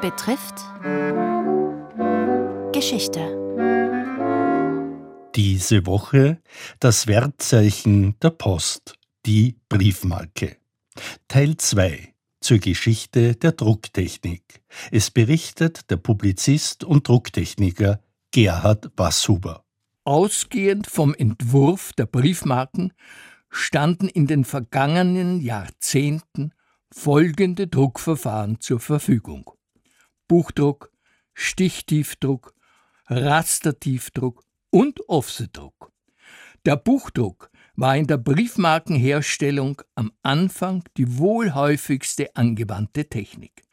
betrifft Geschichte. Diese Woche das Wertzeichen der Post, die Briefmarke. Teil 2 zur Geschichte der Drucktechnik. Es berichtet der Publizist und Drucktechniker Gerhard Wasshuber. Ausgehend vom Entwurf der Briefmarken standen in den vergangenen Jahrzehnten folgende Druckverfahren zur Verfügung. Buchdruck, Stichtiefdruck, Rastertiefdruck und Offsetdruck. Der Buchdruck war in der Briefmarkenherstellung am Anfang die wohl häufigste angewandte Technik.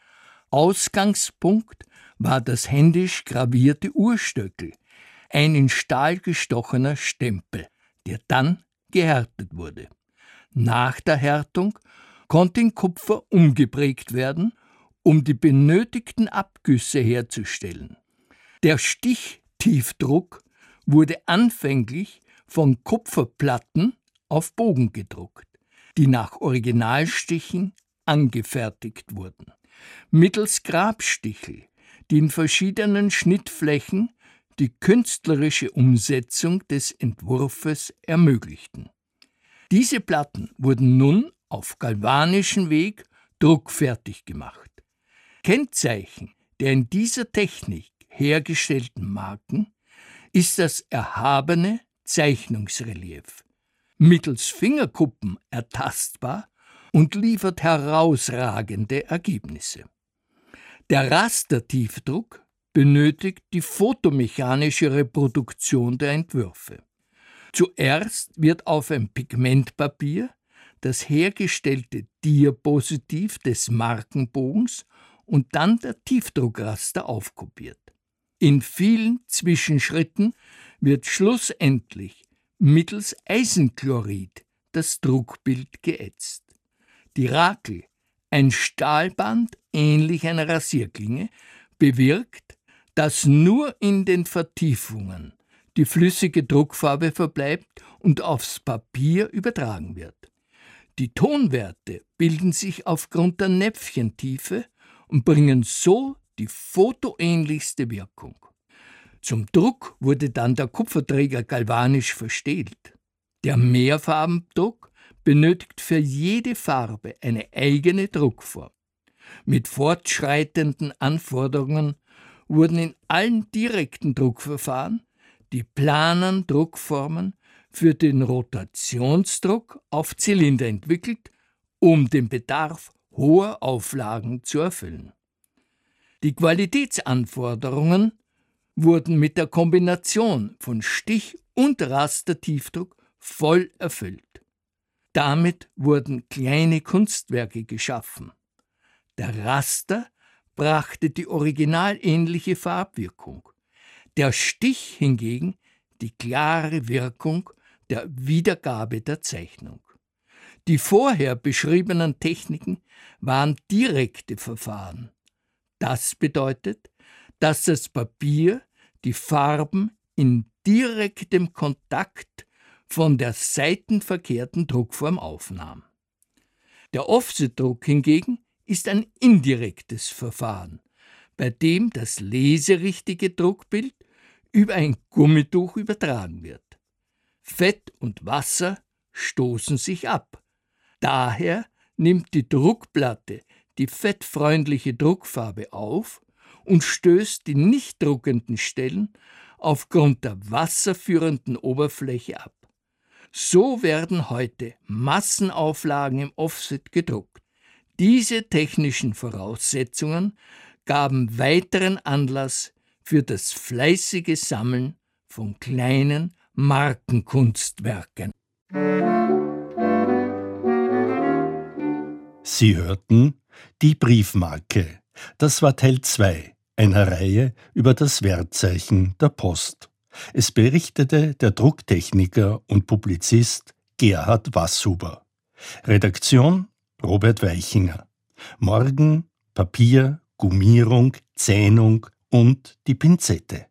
Ausgangspunkt war das händisch gravierte Urstöckel, ein in Stahl gestochener Stempel, der dann gehärtet wurde. Nach der Härtung konnte in Kupfer umgeprägt werden, um die benötigten Abgüsse herzustellen. Der Stichtiefdruck wurde anfänglich von Kupferplatten auf Bogen gedruckt, die nach Originalstichen angefertigt wurden. Mittels Grabstichel, die in verschiedenen Schnittflächen die künstlerische Umsetzung des Entwurfes ermöglichten. Diese Platten wurden nun auf galvanischen Weg druckfertig gemacht. Kennzeichen der in dieser Technik hergestellten Marken ist das erhabene Zeichnungsrelief, mittels Fingerkuppen ertastbar und liefert herausragende Ergebnisse. Der Rastertiefdruck benötigt die fotomechanische Reproduktion der Entwürfe. Zuerst wird auf ein Pigmentpapier das hergestellte Diapositiv des Markenbogens und dann der Tiefdruckraster aufkopiert. In vielen Zwischenschritten wird schlussendlich mittels Eisenchlorid das Druckbild geätzt. Die Rakel, ein Stahlband ähnlich einer Rasierklinge, bewirkt, dass nur in den Vertiefungen die flüssige Druckfarbe verbleibt und aufs Papier übertragen wird. Die Tonwerte bilden sich aufgrund der Näpfchentiefe und bringen so die fotoähnlichste Wirkung. Zum Druck wurde dann der Kupferträger galvanisch verstählt. Der Mehrfarbendruck benötigt für jede Farbe eine eigene Druckform. Mit fortschreitenden Anforderungen wurden in allen direkten Druckverfahren die planen Druckformen für den Rotationsdruck auf Zylinder entwickelt, um den Bedarf hoher Auflagen zu erfüllen. Die Qualitätsanforderungen wurden mit der Kombination von Stich- und Rastertiefdruck voll erfüllt. Damit wurden kleine Kunstwerke geschaffen. Der Raster brachte die originalähnliche Farbwirkung, der Stich hingegen die klare Wirkung der Wiedergabe der Zeichnung. Die vorher beschriebenen Techniken waren direkte Verfahren. Das bedeutet, dass das Papier die Farben in direktem Kontakt von der seitenverkehrten Druckform aufnahm. Der Offsetdruck hingegen ist ein indirektes Verfahren, bei dem das leserichtige Druckbild über ein Gummituch übertragen wird. Fett und Wasser stoßen sich ab. Daher nimmt die Druckplatte die fettfreundliche Druckfarbe auf und stößt die nicht druckenden Stellen aufgrund der wasserführenden Oberfläche ab. So werden heute Massenauflagen im Offset gedruckt. Diese technischen Voraussetzungen gaben weiteren Anlass für das fleißige Sammeln von kleinen Markenkunstwerken. Sie hörten die Briefmarke. Das war Teil 2 einer Reihe über das Wertzeichen der Post. Es berichtete der Drucktechniker und Publizist Gerhard Wasshuber. Redaktion Robert Weichinger. Morgen Papier, Gummierung, Zähnung und die Pinzette.